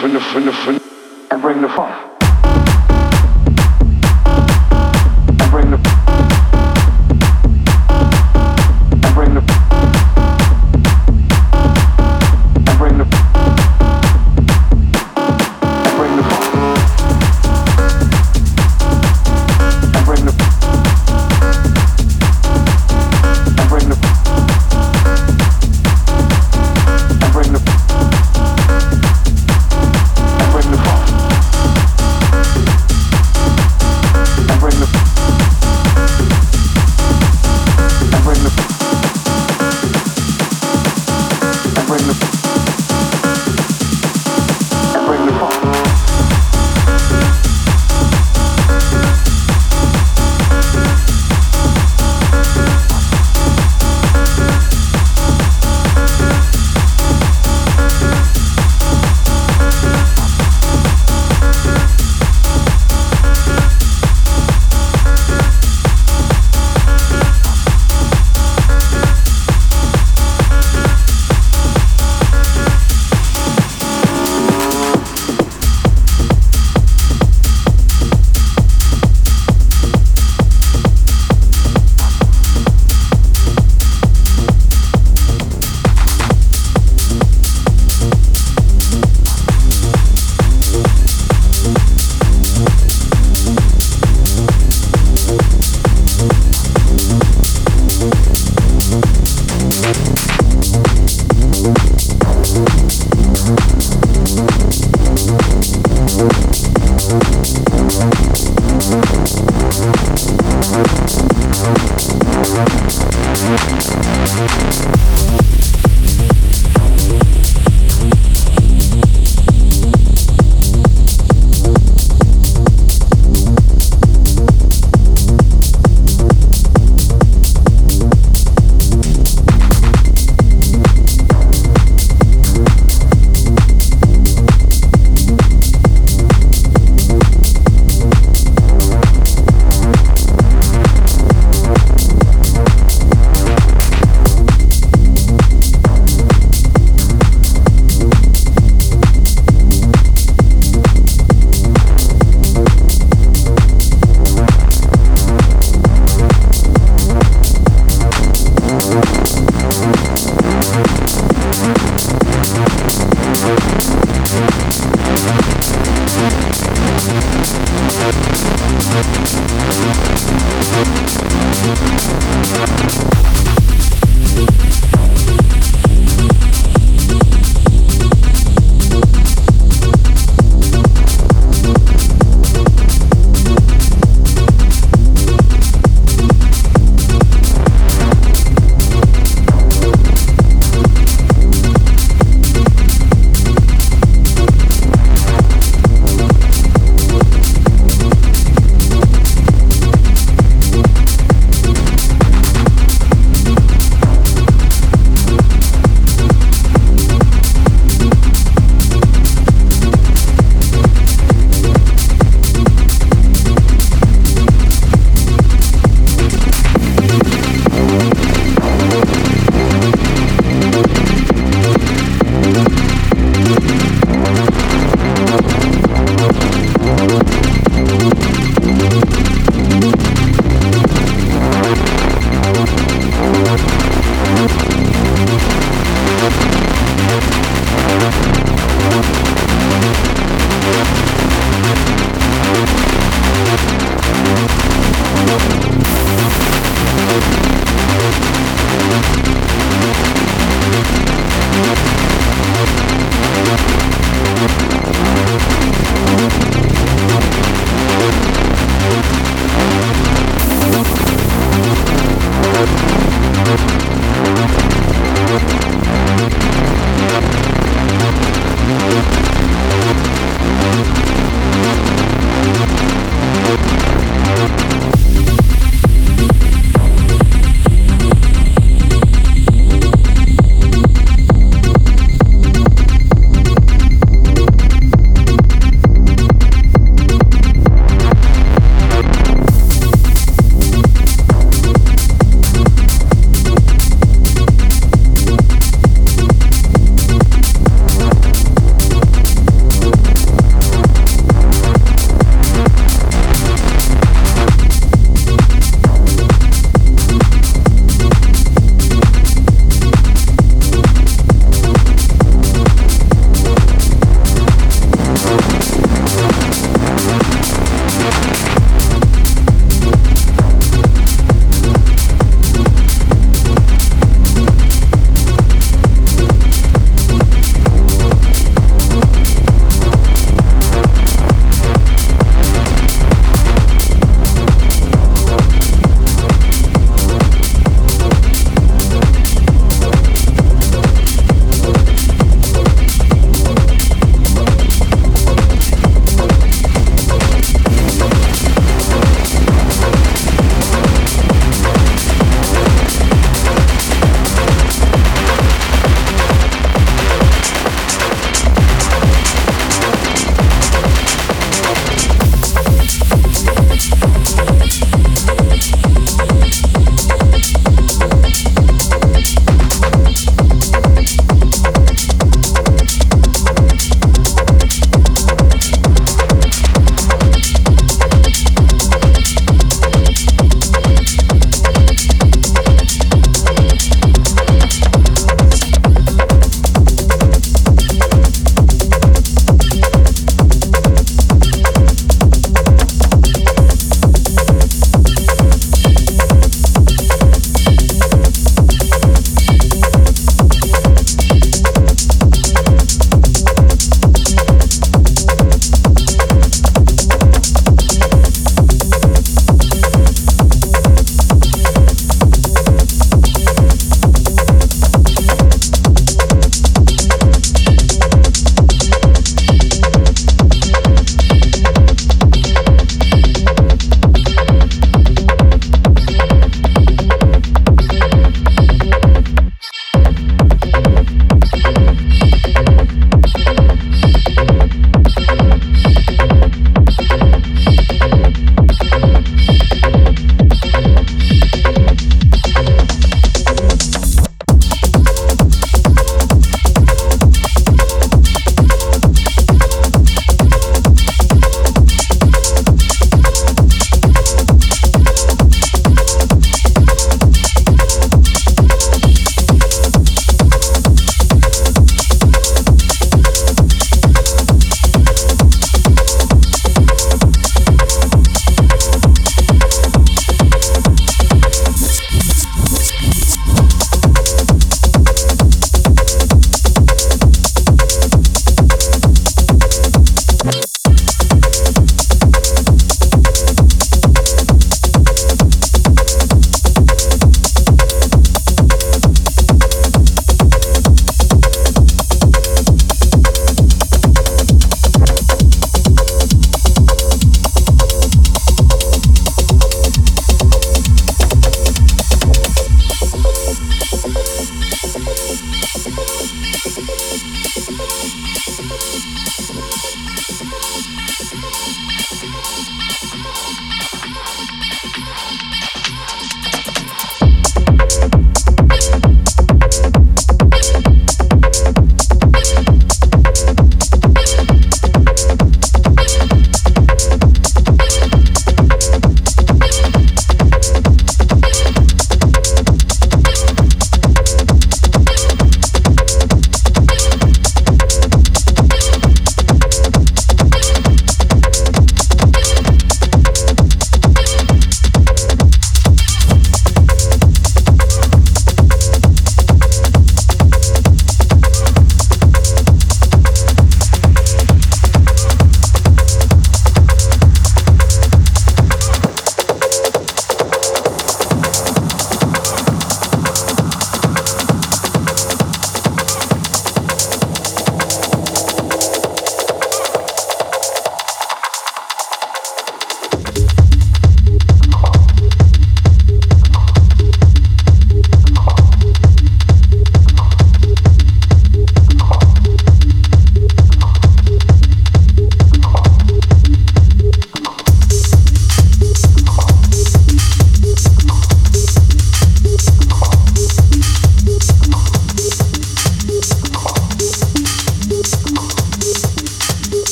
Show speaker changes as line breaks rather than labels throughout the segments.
fun, fun,
fun. Bring the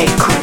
Take